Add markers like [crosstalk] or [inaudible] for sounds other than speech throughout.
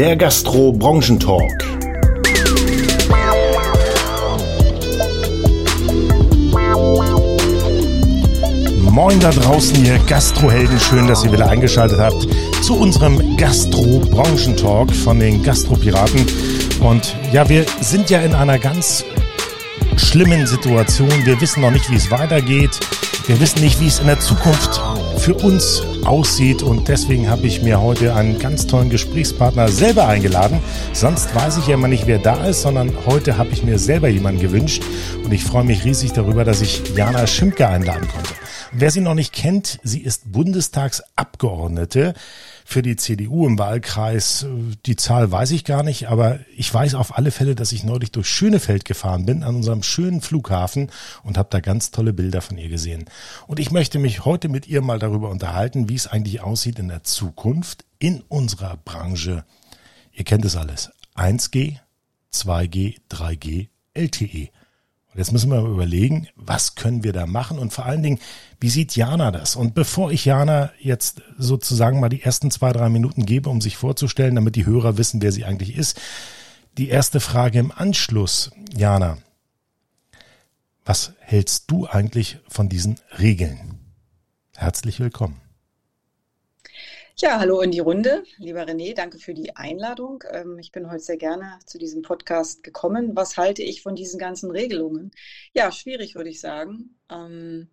der Gastro-Branchentalk. Moin da draußen, ihr Gastrohelden. Schön, dass ihr wieder eingeschaltet habt zu unserem Gastro-Branchentalk von den Gastropiraten. Und ja, wir sind ja in einer ganz schlimmen Situation. Wir wissen noch nicht, wie es weitergeht. Wir wissen nicht, wie es in der Zukunft für uns aussieht und deswegen habe ich mir heute einen ganz tollen Gesprächspartner selber eingeladen. Sonst weiß ich ja immer nicht, wer da ist, sondern heute habe ich mir selber jemanden gewünscht und ich freue mich riesig darüber, dass ich Jana Schimpke einladen konnte. Wer sie noch nicht kennt, sie ist Bundestagsabgeordnete für die CDU im Wahlkreis. Die Zahl weiß ich gar nicht, aber ich weiß auf alle Fälle, dass ich neulich durch Schönefeld gefahren bin, an unserem schönen Flughafen und habe da ganz tolle Bilder von ihr gesehen. Und ich möchte mich heute mit ihr mal darüber unterhalten, wie es eigentlich aussieht in der Zukunft in unserer Branche. Ihr kennt es alles. 1G, 2G, 3G, LTE. Und jetzt müssen wir überlegen, was können wir da machen und vor allen Dingen, wie sieht Jana das? Und bevor ich Jana jetzt sozusagen mal die ersten zwei, drei Minuten gebe, um sich vorzustellen, damit die Hörer wissen, wer sie eigentlich ist, die erste Frage im Anschluss, Jana. Was hältst du eigentlich von diesen Regeln? Herzlich willkommen. Ja, hallo in die Runde. Lieber René, danke für die Einladung. Ähm, ich bin heute sehr gerne zu diesem Podcast gekommen. Was halte ich von diesen ganzen Regelungen? Ja, schwierig würde ich sagen. Ähm,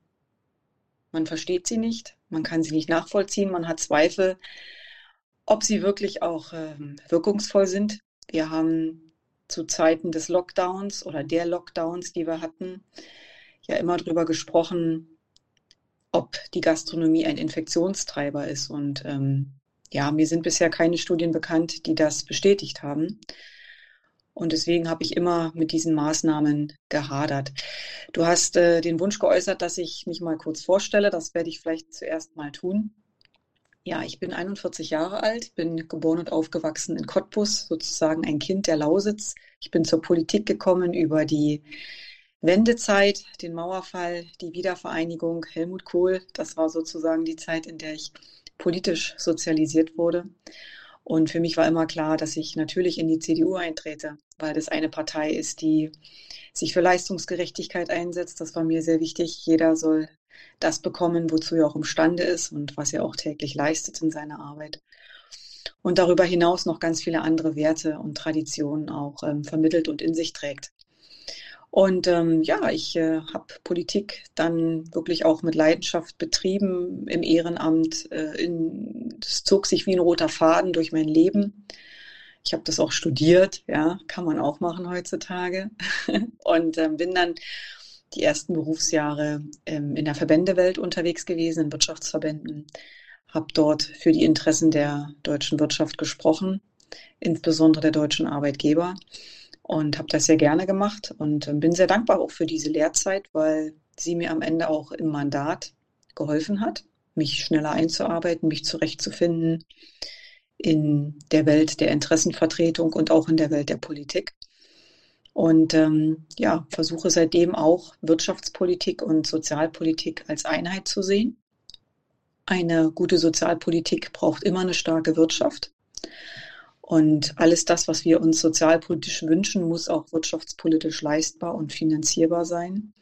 man versteht sie nicht, man kann sie nicht nachvollziehen, man hat Zweifel, ob sie wirklich auch ähm, wirkungsvoll sind. Wir haben zu Zeiten des Lockdowns oder der Lockdowns, die wir hatten, ja immer darüber gesprochen, ob die Gastronomie ein Infektionstreiber ist. Und ähm, ja, mir sind bisher keine Studien bekannt, die das bestätigt haben. Und deswegen habe ich immer mit diesen Maßnahmen gehadert. Du hast äh, den Wunsch geäußert, dass ich mich mal kurz vorstelle. Das werde ich vielleicht zuerst mal tun. Ja, ich bin 41 Jahre alt, bin geboren und aufgewachsen in Cottbus, sozusagen ein Kind der Lausitz. Ich bin zur Politik gekommen über die Wendezeit, den Mauerfall, die Wiedervereinigung, Helmut Kohl, das war sozusagen die Zeit, in der ich politisch sozialisiert wurde. Und für mich war immer klar, dass ich natürlich in die CDU eintrete, weil das eine Partei ist, die sich für Leistungsgerechtigkeit einsetzt. Das war mir sehr wichtig. Jeder soll das bekommen, wozu er auch imstande ist und was er auch täglich leistet in seiner Arbeit. Und darüber hinaus noch ganz viele andere Werte und Traditionen auch ähm, vermittelt und in sich trägt. Und ähm, ja, ich äh, habe Politik dann wirklich auch mit Leidenschaft betrieben im Ehrenamt. Äh, es zog sich wie ein roter Faden durch mein Leben. Ich habe das auch studiert, ja, kann man auch machen heutzutage. [laughs] Und ähm, bin dann die ersten Berufsjahre ähm, in der Verbändewelt unterwegs gewesen, in Wirtschaftsverbänden. Habe dort für die Interessen der deutschen Wirtschaft gesprochen, insbesondere der deutschen Arbeitgeber und habe das sehr gerne gemacht und ähm, bin sehr dankbar auch für diese Lehrzeit, weil sie mir am Ende auch im Mandat geholfen hat, mich schneller einzuarbeiten, mich zurechtzufinden in der Welt der Interessenvertretung und auch in der Welt der Politik. Und ähm, ja, versuche seitdem auch Wirtschaftspolitik und Sozialpolitik als Einheit zu sehen. Eine gute Sozialpolitik braucht immer eine starke Wirtschaft. Und alles das, was wir uns sozialpolitisch wünschen, muss auch wirtschaftspolitisch leistbar und finanzierbar sein.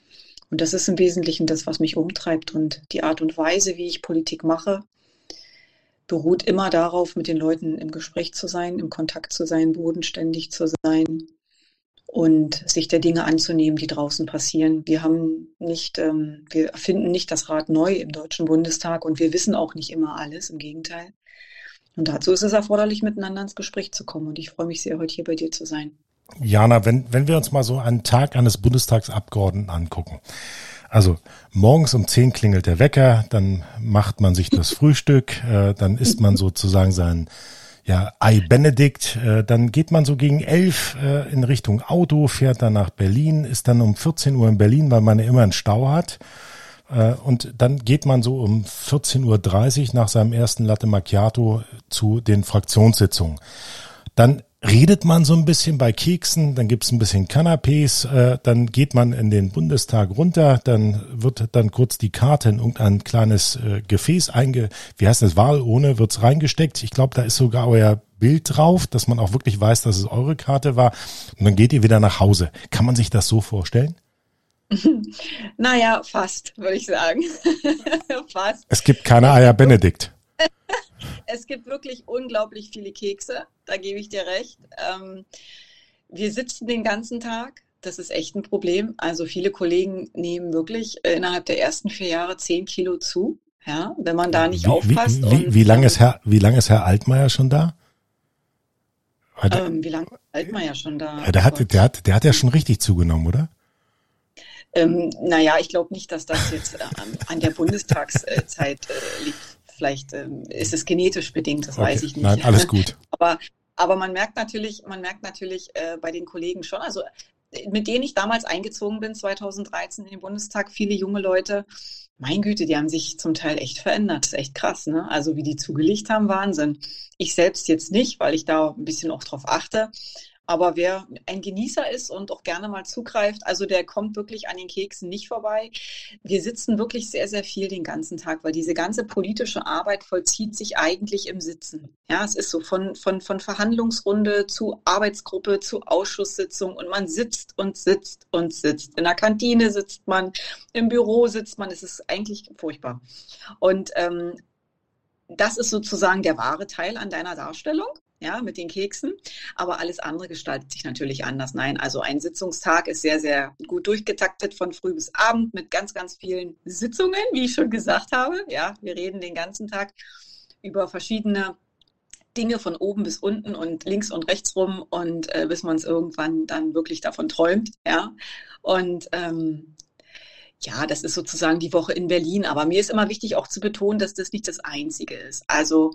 Und das ist im Wesentlichen das, was mich umtreibt. Und die Art und Weise, wie ich Politik mache, beruht immer darauf, mit den Leuten im Gespräch zu sein, im Kontakt zu sein, bodenständig zu sein und sich der Dinge anzunehmen, die draußen passieren. Wir haben nicht, ähm, wir erfinden nicht das Rad neu im Deutschen Bundestag und wir wissen auch nicht immer alles. Im Gegenteil. Und dazu ist es erforderlich, miteinander ins Gespräch zu kommen. Und ich freue mich sehr, heute hier bei dir zu sein. Jana, wenn, wenn wir uns mal so einen Tag eines Bundestagsabgeordneten angucken. Also morgens um zehn klingelt der Wecker, dann macht man sich das [laughs] Frühstück, äh, dann isst man sozusagen sein ja, Ei Benedikt, äh, dann geht man so gegen elf äh, in Richtung Auto, fährt dann nach Berlin, ist dann um 14 Uhr in Berlin, weil man ja immer einen Stau hat. Äh, und dann geht man so um 14.30 Uhr nach seinem ersten Latte Macchiato zu den Fraktionssitzungen. Dann redet man so ein bisschen bei Keksen, dann gibt's ein bisschen Canapés, äh, dann geht man in den Bundestag runter, dann wird dann kurz die Karte in irgendein kleines äh, Gefäß einge, wie heißt das, Wahlurne, wird's reingesteckt. Ich glaube, da ist sogar euer Bild drauf, dass man auch wirklich weiß, dass es eure Karte war. Und dann geht ihr wieder nach Hause. Kann man sich das so vorstellen? [laughs] Naja, fast, würde ich sagen. [laughs] fast. Es gibt keine Eier Benedikt. [laughs] es gibt wirklich unglaublich viele Kekse, da gebe ich dir recht. Ähm, wir sitzen den ganzen Tag. Das ist echt ein Problem. Also viele Kollegen nehmen wirklich innerhalb der ersten vier Jahre zehn Kilo zu. Ja, wenn man da nicht wie, aufpasst. Wie, wie, wie lange ist Herr, wie lange ist Herr Altmaier schon da? Ähm, wie lange ist Altmaier schon da? Ja, der, hat, der, hat, der hat ja schon richtig zugenommen, oder? Ähm, naja, ich glaube nicht, dass das jetzt äh, an der Bundestagszeit äh, liegt. Vielleicht ähm, ist es genetisch bedingt, das okay. weiß ich nicht. Nein, alles gut. [laughs] Aber, aber man merkt natürlich, man merkt natürlich äh, bei den Kollegen schon, also mit denen ich damals eingezogen bin, 2013 in den Bundestag, viele junge Leute, mein Güte, die haben sich zum Teil echt verändert. Das ist echt krass, ne? Also wie die zugelegt haben, Wahnsinn. Ich selbst jetzt nicht, weil ich da ein bisschen auch drauf achte. Aber wer ein Genießer ist und auch gerne mal zugreift, also der kommt wirklich an den Keksen nicht vorbei. Wir sitzen wirklich sehr, sehr viel den ganzen Tag, weil diese ganze politische Arbeit vollzieht sich eigentlich im Sitzen. Ja, es ist so von, von, von Verhandlungsrunde zu Arbeitsgruppe zu Ausschusssitzung und man sitzt und sitzt und sitzt. In der Kantine sitzt man, im Büro sitzt man. Es ist eigentlich furchtbar. Und ähm, das ist sozusagen der wahre Teil an deiner Darstellung ja, mit den Keksen. Aber alles andere gestaltet sich natürlich anders. Nein, also ein Sitzungstag ist sehr, sehr gut durchgetaktet von früh bis abend mit ganz, ganz vielen Sitzungen, wie ich schon gesagt habe. Ja, wir reden den ganzen Tag über verschiedene Dinge von oben bis unten und links und rechts rum und äh, bis man es irgendwann dann wirklich davon träumt, ja. Und ähm, ja, das ist sozusagen die Woche in Berlin. Aber mir ist immer wichtig auch zu betonen, dass das nicht das Einzige ist. Also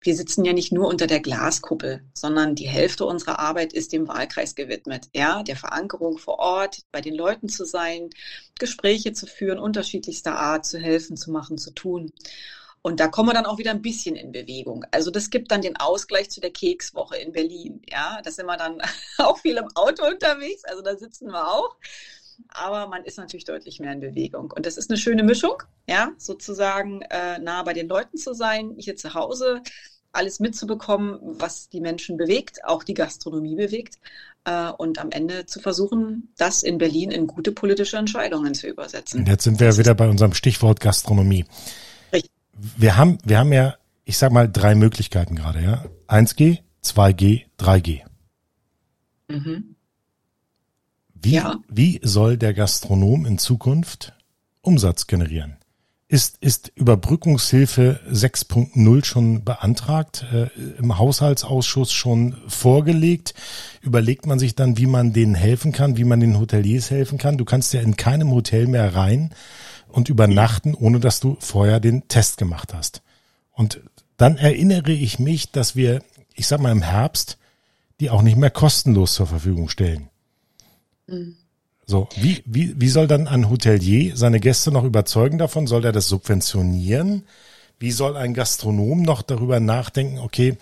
wir sitzen ja nicht nur unter der Glaskuppel, sondern die Hälfte unserer Arbeit ist dem Wahlkreis gewidmet. Ja, der Verankerung vor Ort, bei den Leuten zu sein, Gespräche zu führen, unterschiedlichster Art zu helfen, zu machen, zu tun. Und da kommen wir dann auch wieder ein bisschen in Bewegung. Also das gibt dann den Ausgleich zu der Kekswoche in Berlin. Ja, da sind wir dann [laughs] auch viel im Auto unterwegs. Also da sitzen wir auch aber man ist natürlich deutlich mehr in Bewegung. Und das ist eine schöne Mischung, ja, sozusagen äh, nah bei den Leuten zu sein, hier zu Hause, alles mitzubekommen, was die Menschen bewegt, auch die Gastronomie bewegt äh, und am Ende zu versuchen, das in Berlin in gute politische Entscheidungen zu übersetzen. Jetzt sind wir ja wieder bei unserem Stichwort Gastronomie. Richtig. Wir haben, wir haben ja, ich sag mal, drei Möglichkeiten gerade, ja. 1G, 2G, 3G. Mhm. Wie, ja. wie soll der Gastronom in Zukunft Umsatz generieren? Ist, ist Überbrückungshilfe 6.0 schon beantragt, äh, im Haushaltsausschuss schon vorgelegt? Überlegt man sich dann, wie man denen helfen kann, wie man den Hoteliers helfen kann? Du kannst ja in keinem Hotel mehr rein und übernachten, ohne dass du vorher den Test gemacht hast. Und dann erinnere ich mich, dass wir, ich sag mal im Herbst, die auch nicht mehr kostenlos zur Verfügung stellen. So, wie, wie, wie soll dann ein Hotelier seine Gäste noch überzeugen davon? Soll er das subventionieren? Wie soll ein Gastronom noch darüber nachdenken, okay,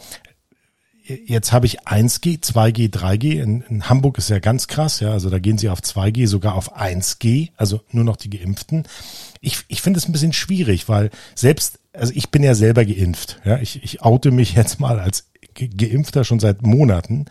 jetzt habe ich 1G, 2G, 3G. In, in, Hamburg ist ja ganz krass, ja. Also da gehen sie auf 2G, sogar auf 1G, also nur noch die Geimpften. Ich, ich finde es ein bisschen schwierig, weil selbst, also ich bin ja selber geimpft, ja. Ich, ich oute mich jetzt mal als Geimpfter schon seit Monaten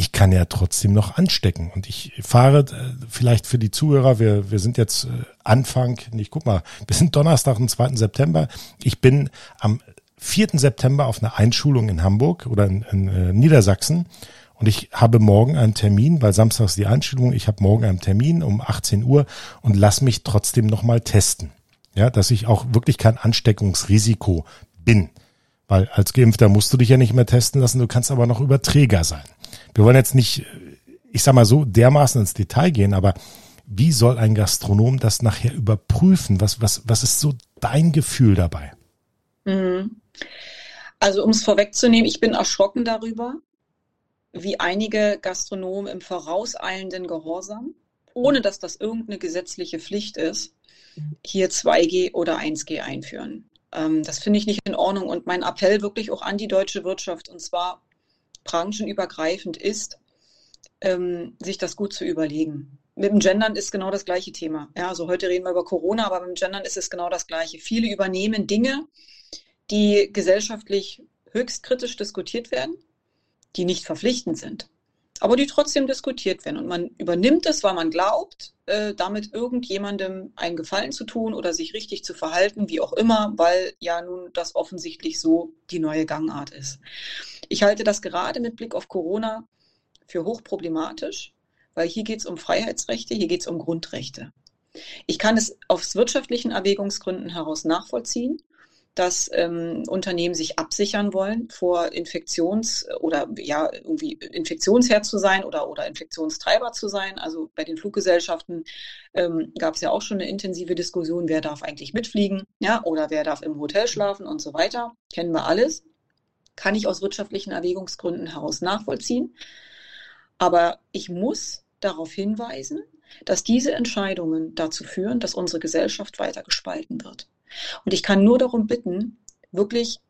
ich kann ja trotzdem noch anstecken. Und ich fahre äh, vielleicht für die Zuhörer, wir, wir sind jetzt äh, Anfang, ich guck mal, [laughs] wir sind Donnerstag, den 2. September. Ich bin am 4. September auf einer Einschulung in Hamburg oder in, in äh, Niedersachsen. Und ich habe morgen einen Termin, weil Samstag ist die Einschulung. Ich habe morgen einen Termin um 18 Uhr und lass mich trotzdem nochmal testen. Ja, dass ich auch wirklich kein Ansteckungsrisiko bin. Weil als Geimpfter musst du dich ja nicht mehr testen lassen, du kannst aber noch Überträger sein. Wir wollen jetzt nicht, ich sag mal so, dermaßen ins Detail gehen, aber wie soll ein Gastronom das nachher überprüfen? Was, was, was ist so dein Gefühl dabei? Mhm. Also um es vorwegzunehmen, ich bin erschrocken darüber, wie einige Gastronomen im vorauseilenden Gehorsam, ohne dass das irgendeine gesetzliche Pflicht ist, hier 2G oder 1G einführen. Ähm, das finde ich nicht in Ordnung und mein Appell wirklich auch an die deutsche Wirtschaft und zwar branchenübergreifend ist, ähm, sich das gut zu überlegen. Mit dem Gendern ist genau das gleiche Thema. Ja, also heute reden wir über Corona, aber mit dem Gendern ist es genau das gleiche. Viele übernehmen Dinge, die gesellschaftlich höchst kritisch diskutiert werden, die nicht verpflichtend sind, aber die trotzdem diskutiert werden. Und man übernimmt es, weil man glaubt, äh, damit irgendjemandem einen Gefallen zu tun oder sich richtig zu verhalten, wie auch immer, weil ja nun das offensichtlich so die neue Gangart ist. Ich halte das gerade mit Blick auf Corona für hochproblematisch, weil hier geht es um Freiheitsrechte, hier geht es um Grundrechte. Ich kann es aus wirtschaftlichen Erwägungsgründen heraus nachvollziehen dass ähm, Unternehmen sich absichern wollen vor Infektions- oder ja, irgendwie Infektionsherd zu sein oder, oder Infektionstreiber zu sein. Also bei den Fluggesellschaften ähm, gab es ja auch schon eine intensive Diskussion, wer darf eigentlich mitfliegen, ja, oder wer darf im Hotel schlafen und so weiter. Kennen wir alles. Kann ich aus wirtschaftlichen Erwägungsgründen heraus nachvollziehen. Aber ich muss darauf hinweisen, dass diese Entscheidungen dazu führen, dass unsere Gesellschaft weiter gespalten wird. Und ich kann nur darum bitten, wirklich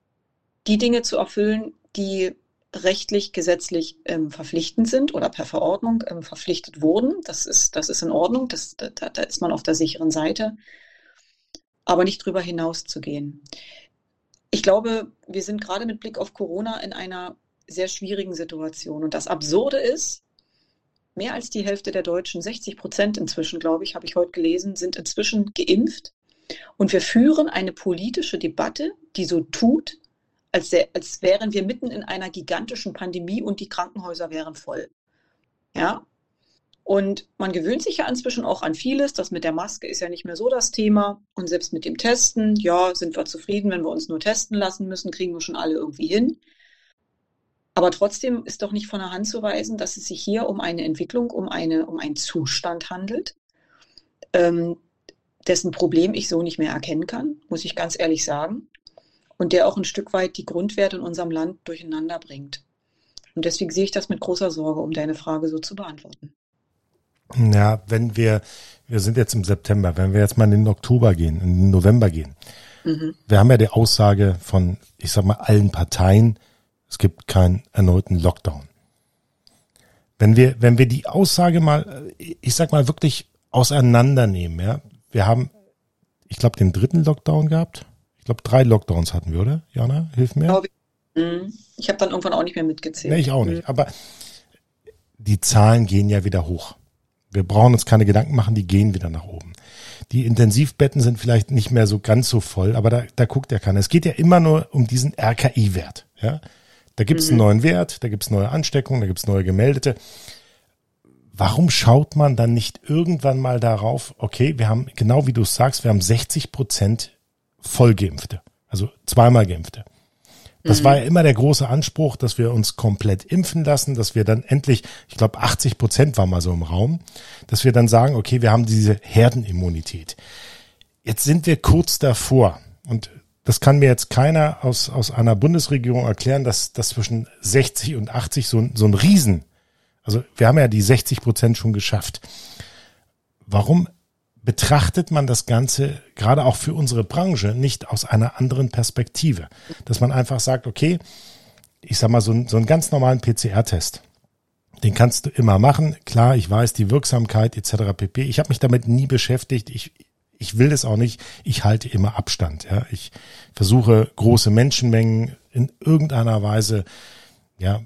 die Dinge zu erfüllen, die rechtlich, gesetzlich ähm, verpflichtend sind oder per Verordnung ähm, verpflichtet wurden. Das ist, das ist in Ordnung, das, da, da ist man auf der sicheren Seite, aber nicht drüber hinaus zu gehen. Ich glaube, wir sind gerade mit Blick auf Corona in einer sehr schwierigen Situation. Und das Absurde ist, mehr als die Hälfte der Deutschen, 60 Prozent inzwischen, glaube ich, habe ich heute gelesen, sind inzwischen geimpft. Und wir führen eine politische Debatte, die so tut, als, als wären wir mitten in einer gigantischen Pandemie und die Krankenhäuser wären voll. Ja. Und man gewöhnt sich ja inzwischen auch an vieles. Das mit der Maske ist ja nicht mehr so das Thema. Und selbst mit dem Testen, ja, sind wir zufrieden, wenn wir uns nur testen lassen müssen, kriegen wir schon alle irgendwie hin. Aber trotzdem ist doch nicht von der Hand zu weisen, dass es sich hier um eine Entwicklung, um, eine, um einen Zustand handelt, ähm, dessen Problem ich so nicht mehr erkennen kann, muss ich ganz ehrlich sagen. Und der auch ein Stück weit die Grundwerte in unserem Land durcheinander bringt. Und deswegen sehe ich das mit großer Sorge, um deine Frage so zu beantworten. Ja, wenn wir, wir sind jetzt im September, wenn wir jetzt mal in den Oktober gehen, in den November gehen. Mhm. Wir haben ja die Aussage von, ich sag mal, allen Parteien, es gibt keinen erneuten Lockdown. Wenn wir, wenn wir die Aussage mal, ich sag mal wirklich auseinandernehmen, ja, wir haben, ich glaube, den dritten Lockdown gehabt. Ich glaube, drei Lockdowns hatten wir, oder? Jana, hilf mir. Mhm. Ich habe dann irgendwann auch nicht mehr mitgezählt. Nee, ich auch nicht. Mhm. Aber die Zahlen gehen ja wieder hoch. Wir brauchen uns keine Gedanken machen, die gehen wieder nach oben. Die Intensivbetten sind vielleicht nicht mehr so ganz so voll, aber da, da guckt ja keiner. Es geht ja immer nur um diesen RKI-Wert. Ja? Da gibt es mhm. einen neuen Wert, da gibt es neue Ansteckungen, da gibt es neue Gemeldete warum schaut man dann nicht irgendwann mal darauf, okay, wir haben, genau wie du sagst, wir haben 60 Prozent Vollgeimpfte, also zweimal Geimpfte. Das mhm. war ja immer der große Anspruch, dass wir uns komplett impfen lassen, dass wir dann endlich, ich glaube 80 Prozent war mal so im Raum, dass wir dann sagen, okay, wir haben diese Herdenimmunität. Jetzt sind wir kurz davor und das kann mir jetzt keiner aus, aus einer Bundesregierung erklären, dass, dass zwischen 60 und 80 so, so ein Riesen also wir haben ja die 60 Prozent schon geschafft. Warum betrachtet man das Ganze gerade auch für unsere Branche nicht aus einer anderen Perspektive? Dass man einfach sagt, okay, ich sag mal, so, ein, so einen ganz normalen PCR-Test, den kannst du immer machen. Klar, ich weiß die Wirksamkeit etc. pp. Ich habe mich damit nie beschäftigt. Ich, ich will das auch nicht. Ich halte immer Abstand. Ja. Ich versuche große Menschenmengen in irgendeiner Weise ja,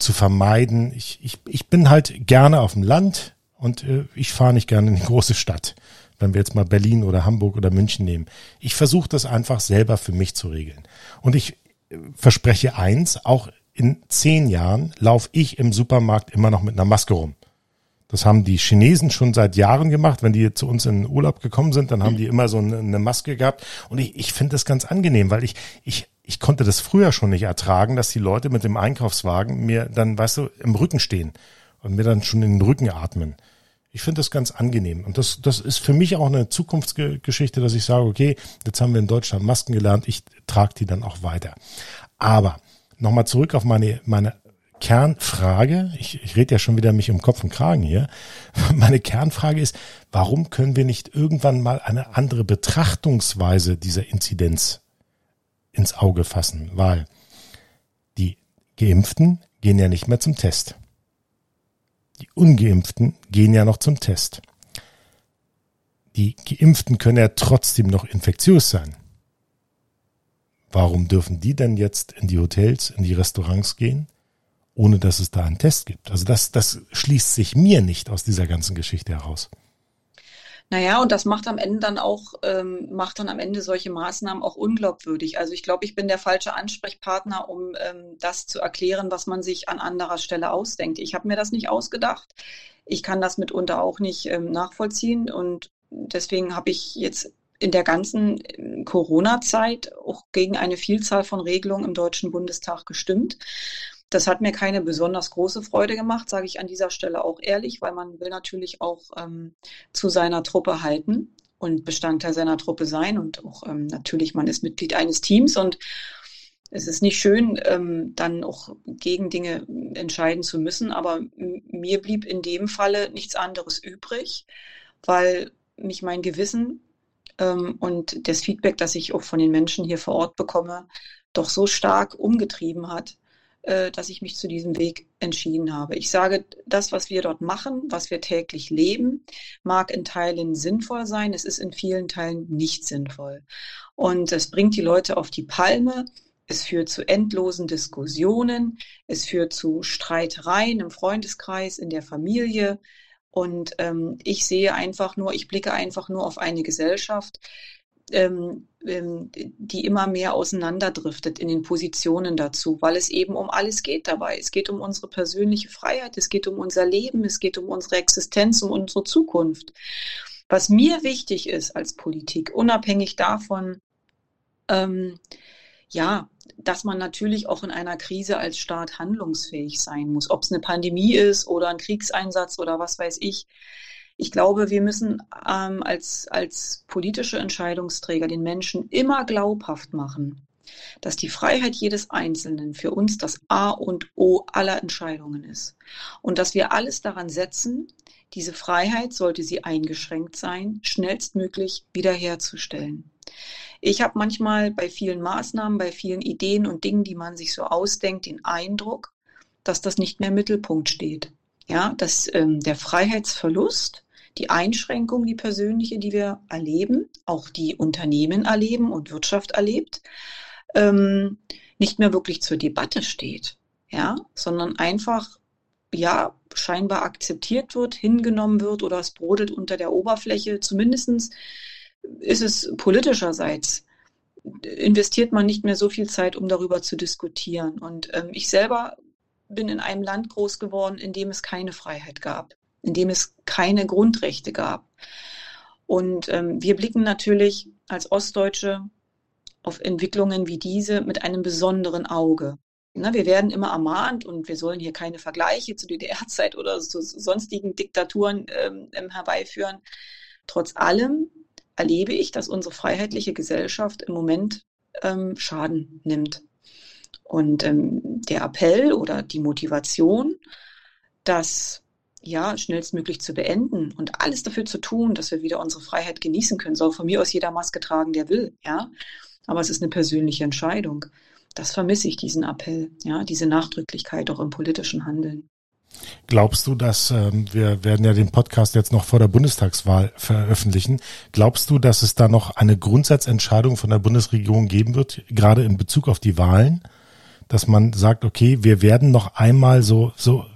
zu vermeiden. Ich, ich, ich bin halt gerne auf dem Land und äh, ich fahre nicht gerne in die große Stadt, wenn wir jetzt mal Berlin oder Hamburg oder München nehmen. Ich versuche das einfach selber für mich zu regeln. Und ich äh, verspreche eins, auch in zehn Jahren laufe ich im Supermarkt immer noch mit einer Maske rum. Das haben die Chinesen schon seit Jahren gemacht. Wenn die zu uns in den Urlaub gekommen sind, dann haben die immer so eine, eine Maske gehabt. Und ich, ich finde das ganz angenehm, weil ich, ich, ich konnte das früher schon nicht ertragen, dass die Leute mit dem Einkaufswagen mir dann, weißt du, im Rücken stehen und mir dann schon in den Rücken atmen. Ich finde das ganz angenehm. Und das, das ist für mich auch eine Zukunftsgeschichte, dass ich sage, okay, jetzt haben wir in Deutschland Masken gelernt, ich trage die dann auch weiter. Aber nochmal zurück auf meine, meine Kernfrage, ich, ich rede ja schon wieder mich um Kopf und Kragen hier, [laughs] meine Kernfrage ist, warum können wir nicht irgendwann mal eine andere Betrachtungsweise dieser Inzidenz ins Auge fassen, weil die Geimpften gehen ja nicht mehr zum Test. Die ungeimpften gehen ja noch zum Test. Die geimpften können ja trotzdem noch infektiös sein. Warum dürfen die denn jetzt in die Hotels, in die Restaurants gehen, ohne dass es da einen Test gibt? Also das, das schließt sich mir nicht aus dieser ganzen Geschichte heraus. Naja, und das macht am Ende dann auch, ähm, macht dann am Ende solche Maßnahmen auch unglaubwürdig. Also ich glaube, ich bin der falsche Ansprechpartner, um ähm, das zu erklären, was man sich an anderer Stelle ausdenkt. Ich habe mir das nicht ausgedacht. Ich kann das mitunter auch nicht ähm, nachvollziehen und deswegen habe ich jetzt in der ganzen ähm, Corona-Zeit auch gegen eine Vielzahl von Regelungen im Deutschen Bundestag gestimmt. Das hat mir keine besonders große Freude gemacht, sage ich an dieser Stelle auch ehrlich, weil man will natürlich auch ähm, zu seiner Truppe halten und Bestandteil seiner Truppe sein. Und auch ähm, natürlich, man ist Mitglied eines Teams und es ist nicht schön, ähm, dann auch gegen Dinge entscheiden zu müssen. Aber mir blieb in dem Falle nichts anderes übrig, weil mich mein Gewissen ähm, und das Feedback, das ich auch von den Menschen hier vor Ort bekomme, doch so stark umgetrieben hat, dass ich mich zu diesem Weg entschieden habe. Ich sage, das, was wir dort machen, was wir täglich leben, mag in Teilen sinnvoll sein, es ist in vielen Teilen nicht sinnvoll. Und es bringt die Leute auf die Palme, es führt zu endlosen Diskussionen, es führt zu Streitereien im Freundeskreis, in der Familie. Und ähm, ich sehe einfach nur, ich blicke einfach nur auf eine Gesellschaft, ähm, ähm, die immer mehr auseinanderdriftet in den Positionen dazu, weil es eben um alles geht dabei. Es geht um unsere persönliche Freiheit, es geht um unser Leben, es geht um unsere Existenz, um unsere Zukunft. Was mir wichtig ist als Politik, unabhängig davon, ähm, ja, dass man natürlich auch in einer Krise als Staat handlungsfähig sein muss, ob es eine Pandemie ist oder ein Kriegseinsatz oder was weiß ich. Ich glaube, wir müssen ähm, als, als politische Entscheidungsträger den Menschen immer glaubhaft machen, dass die Freiheit jedes Einzelnen für uns das A und O aller Entscheidungen ist. Und dass wir alles daran setzen, diese Freiheit, sollte sie eingeschränkt sein, schnellstmöglich wiederherzustellen. Ich habe manchmal bei vielen Maßnahmen, bei vielen Ideen und Dingen, die man sich so ausdenkt, den Eindruck, dass das nicht mehr im Mittelpunkt steht. Ja, dass ähm, der Freiheitsverlust die Einschränkung, die persönliche, die wir erleben, auch die Unternehmen erleben und Wirtschaft erlebt, ähm, nicht mehr wirklich zur Debatte steht, ja, sondern einfach ja scheinbar akzeptiert wird, hingenommen wird oder es brodelt unter der Oberfläche. Zumindestens ist es politischerseits investiert man nicht mehr so viel Zeit, um darüber zu diskutieren. Und ähm, ich selber bin in einem Land groß geworden, in dem es keine Freiheit gab in dem es keine Grundrechte gab. Und ähm, wir blicken natürlich als Ostdeutsche auf Entwicklungen wie diese mit einem besonderen Auge. Na, wir werden immer ermahnt und wir sollen hier keine Vergleiche zu DDR-Zeit oder zu sonstigen Diktaturen ähm, ähm, herbeiführen. Trotz allem erlebe ich, dass unsere freiheitliche Gesellschaft im Moment ähm, Schaden nimmt. Und ähm, der Appell oder die Motivation, dass ja, schnellstmöglich zu beenden und alles dafür zu tun, dass wir wieder unsere Freiheit genießen können. Soll von mir aus jeder Maske tragen, der will, ja. Aber es ist eine persönliche Entscheidung. Das vermisse ich, diesen Appell, ja, diese Nachdrücklichkeit auch im politischen Handeln. Glaubst du, dass ähm, wir werden ja den Podcast jetzt noch vor der Bundestagswahl veröffentlichen? Glaubst du, dass es da noch eine Grundsatzentscheidung von der Bundesregierung geben wird, gerade in Bezug auf die Wahlen, dass man sagt, okay, wir werden noch einmal so so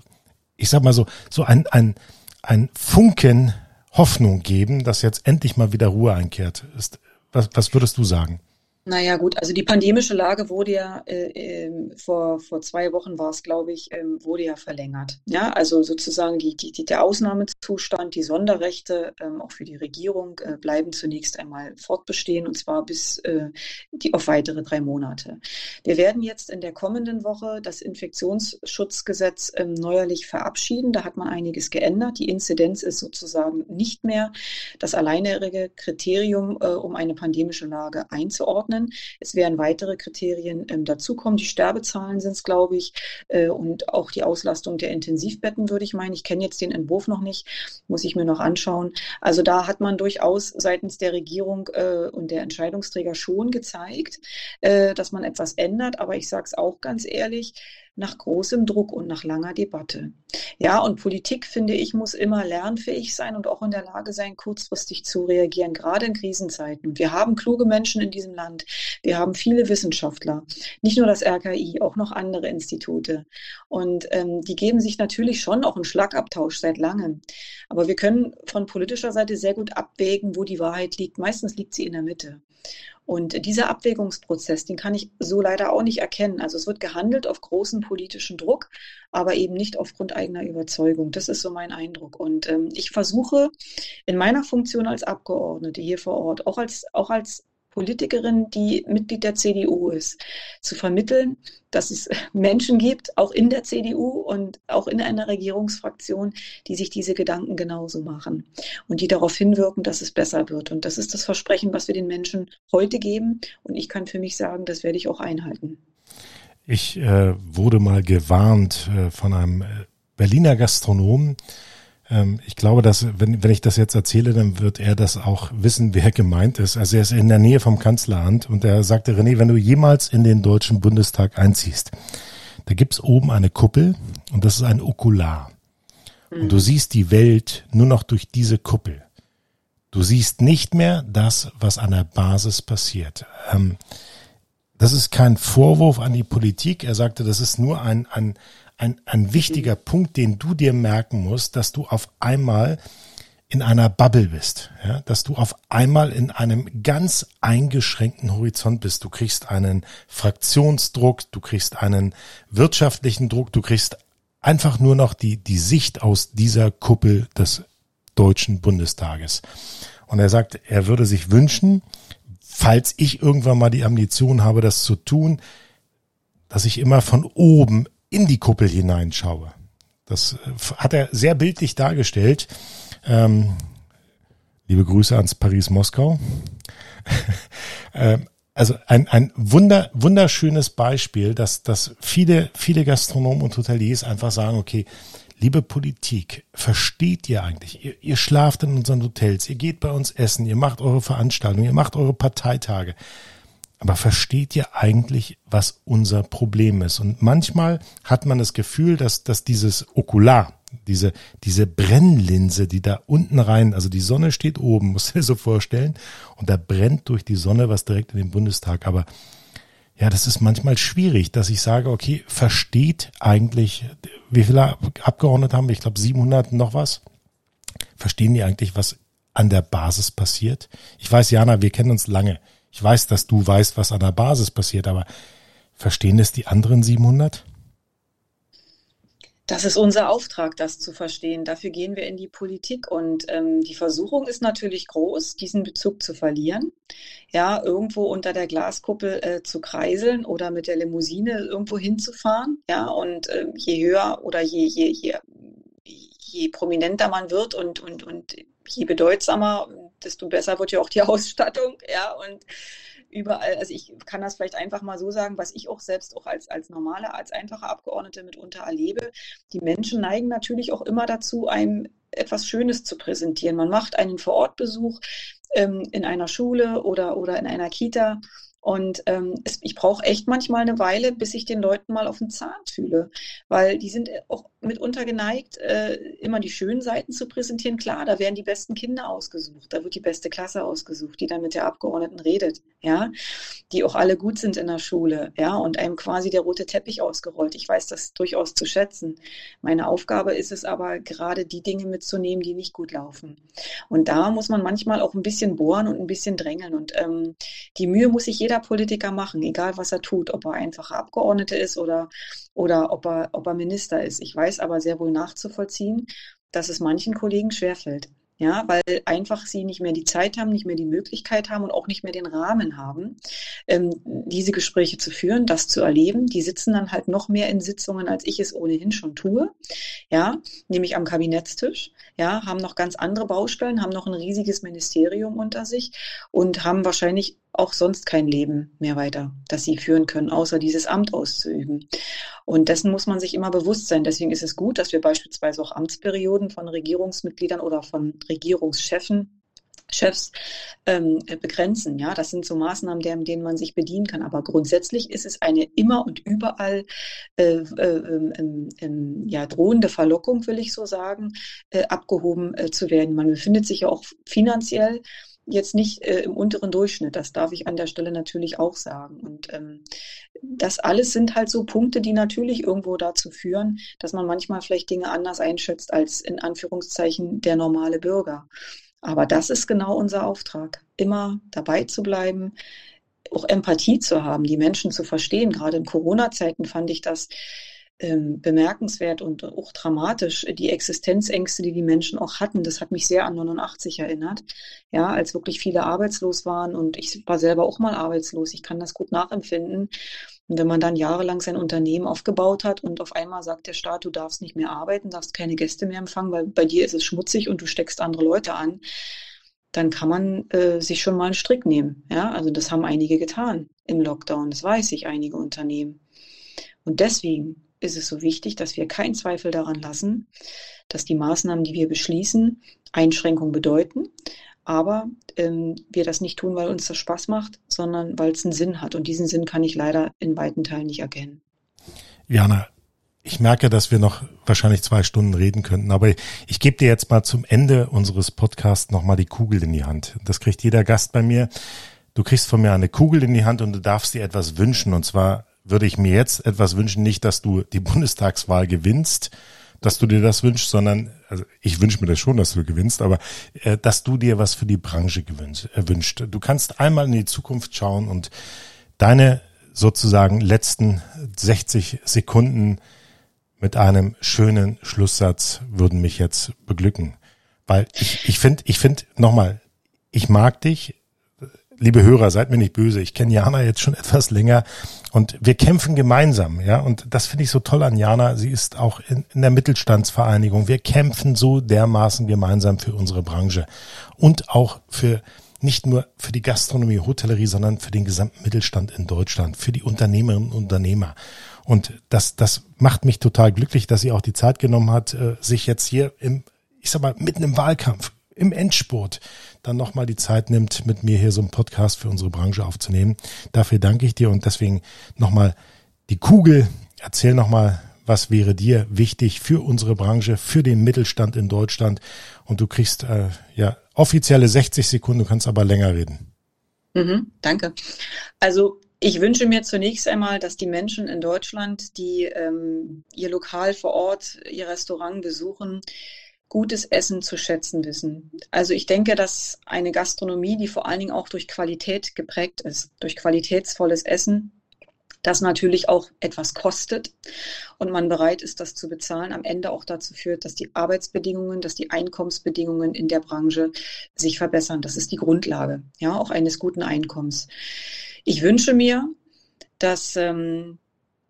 ich sag mal so, so ein, ein, ein Funken Hoffnung geben, dass jetzt endlich mal wieder Ruhe einkehrt. Ist, was, was würdest du sagen? Naja gut, also die pandemische Lage wurde ja äh, äh, vor, vor zwei Wochen war es, glaube ich, äh, wurde ja verlängert. Ja, also sozusagen die, die, der Ausnahmezustand, die Sonderrechte ähm, auch für die Regierung äh, bleiben zunächst einmal fortbestehen und zwar bis äh, die, auf weitere drei Monate. Wir werden jetzt in der kommenden Woche das Infektionsschutzgesetz ähm, neuerlich verabschieden. Da hat man einiges geändert. Die Inzidenz ist sozusagen nicht mehr das alleinige Kriterium, äh, um eine pandemische Lage einzuordnen einordnen. Es werden weitere Kriterien ähm, dazukommen. Die Sterbezahlen sind es, glaube ich, äh, und auch die Auslastung der Intensivbetten, würde ich meinen. Ich kenne jetzt den Entwurf noch nicht, muss ich mir noch anschauen. Also da hat man durchaus seitens der Regierung äh, und der Entscheidungsträger schon gezeigt, äh, dass man etwas ändert. Aber ich sage es auch ganz ehrlich, nach großem Druck und nach langer Debatte. Ja, und Politik, finde ich, muss immer lernfähig sein und auch in der Lage sein, kurzfristig zu reagieren, gerade in Krisenzeiten. Wir haben kluge Menschen in diesem Land. Wir haben viele Wissenschaftler, nicht nur das RKI, auch noch andere Institute. Und ähm, die geben sich natürlich schon auch einen Schlagabtausch seit langem. Aber wir können von politischer Seite sehr gut abwägen, wo die Wahrheit liegt. Meistens liegt sie in der Mitte. Und dieser Abwägungsprozess, den kann ich so leider auch nicht erkennen. Also es wird gehandelt auf großen politischen Druck, aber eben nicht aufgrund eigener Überzeugung. Das ist so mein Eindruck. Und ähm, ich versuche in meiner Funktion als Abgeordnete hier vor Ort, auch als, auch als Politikerin, die Mitglied der CDU ist, zu vermitteln, dass es [laughs] Menschen gibt, auch in der CDU und auch in einer Regierungsfraktion, die sich diese Gedanken genauso machen und die darauf hinwirken, dass es besser wird. Und das ist das Versprechen, was wir den Menschen heute geben. Und ich kann für mich sagen, das werde ich auch einhalten. Ich äh, wurde mal gewarnt äh, von einem äh, Berliner Gastronomen, ich glaube, dass, wenn, wenn ich das jetzt erzähle, dann wird er das auch wissen, wer gemeint ist. Also er ist in der Nähe vom Kanzleramt und er sagte, René, wenn du jemals in den Deutschen Bundestag einziehst, da gibt's oben eine Kuppel und das ist ein Okular. Und du siehst die Welt nur noch durch diese Kuppel. Du siehst nicht mehr das, was an der Basis passiert. Ähm, das ist kein Vorwurf an die Politik. Er sagte, das ist nur ein, ein, ein, ein wichtiger Punkt, den du dir merken musst, dass du auf einmal in einer Bubble bist, ja, dass du auf einmal in einem ganz eingeschränkten Horizont bist. Du kriegst einen Fraktionsdruck, du kriegst einen wirtschaftlichen Druck, du kriegst einfach nur noch die, die Sicht aus dieser Kuppel des Deutschen Bundestages. Und er sagt, er würde sich wünschen, falls ich irgendwann mal die Ambition habe, das zu tun, dass ich immer von oben in die Kuppel hineinschaue. Das äh, hat er sehr bildlich dargestellt. Ähm, liebe Grüße ans Paris-Moskau. [laughs] ähm, also ein, ein wunder, wunderschönes Beispiel, dass, dass viele, viele Gastronomen und Hoteliers einfach sagen, okay, liebe Politik, versteht ihr eigentlich, ihr, ihr schlaft in unseren Hotels, ihr geht bei uns essen, ihr macht eure Veranstaltungen, ihr macht eure Parteitage. Aber versteht ihr eigentlich, was unser Problem ist? Und manchmal hat man das Gefühl, dass, dass dieses Okular, diese, diese Brennlinse, die da unten rein, also die Sonne steht oben, [laughs] muss dir so vorstellen, und da brennt durch die Sonne was direkt in den Bundestag. Aber ja, das ist manchmal schwierig, dass ich sage, okay, versteht eigentlich, wie viele Abgeordnete haben wir? Ich glaube 700 noch was. Verstehen die eigentlich, was an der Basis passiert? Ich weiß, Jana, wir kennen uns lange. Ich weiß, dass du weißt, was an der Basis passiert, aber verstehen es die anderen 700? Das ist unser Auftrag, das zu verstehen. Dafür gehen wir in die Politik und ähm, die Versuchung ist natürlich groß, diesen Bezug zu verlieren. Ja, irgendwo unter der Glaskuppel äh, zu kreiseln oder mit der Limousine irgendwo hinzufahren. Ja, und äh, je höher oder je, je, je, je prominenter man wird und, und, und je bedeutsamer, desto besser wird ja auch die [laughs] Ausstattung, ja, und überall, also ich kann das vielleicht einfach mal so sagen, was ich auch selbst auch als, als normale, als einfache Abgeordnete mitunter erlebe. Die Menschen neigen natürlich auch immer dazu, einem etwas Schönes zu präsentieren. Man macht einen Vorortbesuch ähm, in einer Schule oder, oder in einer Kita und ähm, es, ich brauche echt manchmal eine Weile, bis ich den Leuten mal auf den Zahn fühle, weil die sind auch mitunter geneigt, äh, immer die schönen Seiten zu präsentieren. Klar, da werden die besten Kinder ausgesucht, da wird die beste Klasse ausgesucht, die dann mit der Abgeordneten redet, ja, die auch alle gut sind in der Schule, ja, und einem quasi der rote Teppich ausgerollt. Ich weiß das durchaus zu schätzen. Meine Aufgabe ist es aber, gerade die Dinge mitzunehmen, die nicht gut laufen. Und da muss man manchmal auch ein bisschen bohren und ein bisschen drängeln. Und ähm, die Mühe muss sich jeder Politiker machen, egal was er tut, ob er einfacher Abgeordneter ist oder, oder ob, er, ob er Minister ist. Ich weiß aber sehr wohl nachzuvollziehen, dass es manchen Kollegen schwerfällt. Ja, weil einfach sie nicht mehr die Zeit haben, nicht mehr die Möglichkeit haben und auch nicht mehr den Rahmen haben, ähm, diese Gespräche zu führen, das zu erleben. Die sitzen dann halt noch mehr in Sitzungen, als ich es ohnehin schon tue. Ja, nämlich am Kabinettstisch. Ja, haben noch ganz andere Baustellen, haben noch ein riesiges Ministerium unter sich und haben wahrscheinlich auch sonst kein Leben mehr weiter, das sie führen können, außer dieses Amt auszuüben. Und dessen muss man sich immer bewusst sein. Deswegen ist es gut, dass wir beispielsweise auch Amtsperioden von Regierungsmitgliedern oder von Regierungschefen Chefs ähm, begrenzen. Ja, das sind so Maßnahmen, deren, denen man sich bedienen kann. Aber grundsätzlich ist es eine immer und überall äh, äh, äh, ja, drohende Verlockung, will ich so sagen, äh, abgehoben äh, zu werden. Man befindet sich ja auch finanziell jetzt nicht äh, im unteren Durchschnitt. Das darf ich an der Stelle natürlich auch sagen. Und ähm, das alles sind halt so Punkte, die natürlich irgendwo dazu führen, dass man manchmal vielleicht Dinge anders einschätzt als in Anführungszeichen der normale Bürger. Aber das ist genau unser Auftrag, immer dabei zu bleiben, auch Empathie zu haben, die Menschen zu verstehen. Gerade in Corona-Zeiten fand ich das ähm, bemerkenswert und auch dramatisch, die Existenzängste, die die Menschen auch hatten. Das hat mich sehr an 89 erinnert, ja, als wirklich viele arbeitslos waren und ich war selber auch mal arbeitslos. Ich kann das gut nachempfinden. Und wenn man dann jahrelang sein Unternehmen aufgebaut hat und auf einmal sagt der Staat, du darfst nicht mehr arbeiten, darfst keine Gäste mehr empfangen, weil bei dir ist es schmutzig und du steckst andere Leute an, dann kann man äh, sich schon mal einen Strick nehmen. Ja, also das haben einige getan im Lockdown. Das weiß ich, einige Unternehmen. Und deswegen ist es so wichtig, dass wir keinen Zweifel daran lassen, dass die Maßnahmen, die wir beschließen, Einschränkungen bedeuten, aber ähm, wir das nicht tun, weil uns das Spaß macht, sondern weil es einen Sinn hat. Und diesen Sinn kann ich leider in weiten Teilen nicht erkennen. Jana, ich merke, dass wir noch wahrscheinlich zwei Stunden reden könnten, aber ich gebe dir jetzt mal zum Ende unseres Podcasts nochmal die Kugel in die Hand. Das kriegt jeder Gast bei mir. Du kriegst von mir eine Kugel in die Hand und du darfst dir etwas wünschen. Und zwar würde ich mir jetzt etwas wünschen, nicht, dass du die [laughs] Bundestagswahl gewinnst, dass du dir das wünschst, sondern also ich wünsche mir das schon, dass du gewinnst, aber äh, dass du dir was für die Branche gewünscht, äh, wünscht. Du kannst einmal in die Zukunft schauen und deine sozusagen letzten 60 Sekunden mit einem schönen Schlusssatz würden mich jetzt beglücken. Weil ich, ich finde, ich finde, nochmal, ich mag dich, liebe Hörer, seid mir nicht böse. Ich kenne Jana jetzt schon [laughs] etwas länger und wir kämpfen gemeinsam, ja. Und das finde ich so toll an Jana. Sie ist auch in, in, der Mittelstandsvereinigung. Wir kämpfen so dermaßen gemeinsam für unsere Branche und auch für nicht nur für die Gastronomie, Hotellerie, sondern für den gesamten Mittelstand in Deutschland, für die Unternehmerinnen und Unternehmer. Und das, das macht mich total glücklich, dass sie auch die Zeit genommen hat, äh, sich jetzt hier im, ich sag mal, mitten im Wahlkampf, im Endspurt dann nochmal die Zeit nimmt, mit mir hier so einen Podcast für unsere Branche aufzunehmen. Dafür danke ich dir und deswegen nochmal die Kugel. Erzähl nochmal, was wäre dir wichtig für unsere Branche, für den Mittelstand in Deutschland. Und du kriegst äh, ja offizielle 60 Sekunden, du kannst aber länger reden. Mhm, danke. Also ich wünsche mir zunächst einmal, dass die Menschen in Deutschland, die ähm, ihr Lokal vor Ort, ihr Restaurant besuchen, gutes Essen zu schätzen wissen. Also ich denke, dass eine Gastronomie, die vor allen Dingen auch durch Qualität geprägt ist, durch qualitätsvolles Essen, das natürlich auch etwas kostet und man bereit ist, das zu bezahlen, am Ende auch dazu führt, dass die Arbeitsbedingungen, dass die Einkommensbedingungen in der Branche sich verbessern. Das ist die Grundlage, ja, auch eines guten Einkommens. Ich wünsche mir, dass ähm,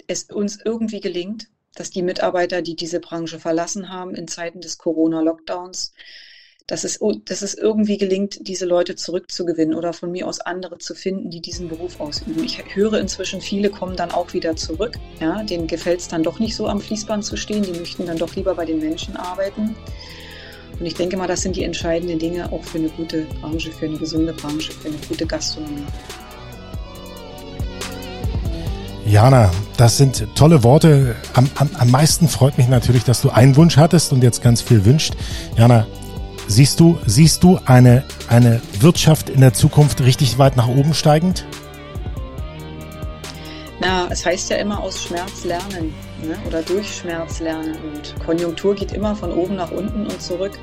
es uns irgendwie gelingt, dass die Mitarbeiter, die diese Branche verlassen haben in Zeiten des Corona-Lockdowns, dass es, dass es irgendwie gelingt, diese Leute zurückzugewinnen oder von mir aus andere zu finden, die diesen Beruf ausüben. Ich höre inzwischen, viele kommen dann auch wieder zurück. Ja, denen gefällt es dann doch nicht so am Fließband zu stehen, die möchten dann doch lieber bei den Menschen arbeiten. Und ich denke mal, das sind die entscheidenden Dinge auch für eine gute Branche, für eine gesunde Branche, für eine gute Gastronomie. Jana, das sind tolle Worte. Am, am, am meisten freut mich natürlich, dass du einen Wunsch hattest und jetzt ganz viel wünscht. Jana, siehst du, siehst du eine, eine Wirtschaft in der Zukunft richtig weit nach oben steigend? Na, es heißt ja immer aus Schmerz lernen ne? oder durch Schmerz lernen. Und Konjunktur geht immer von oben nach unten und zurück.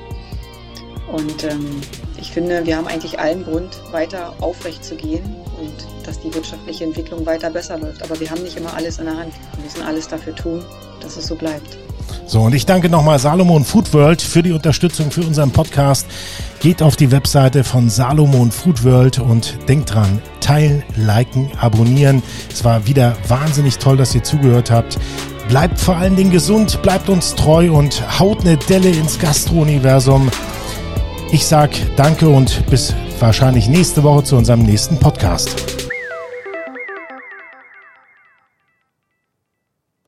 Und ähm, ich finde, wir haben eigentlich allen Grund, weiter aufrecht zu gehen und dass die wirtschaftliche Entwicklung weiter besser läuft. Aber wir haben nicht immer alles in der Hand. Wir müssen alles dafür tun, dass es so bleibt. So, und ich danke nochmal Salomon Food World für die Unterstützung für unseren Podcast. Geht auf die Webseite von Salomon Food World und denkt dran, teilen, liken, abonnieren. Es war wieder wahnsinnig toll, dass ihr zugehört habt. Bleibt vor allen Dingen gesund, bleibt uns treu und haut eine Delle ins Gastro-Universum. Ich sag danke und bis wahrscheinlich nächste Woche zu unserem nächsten Podcast.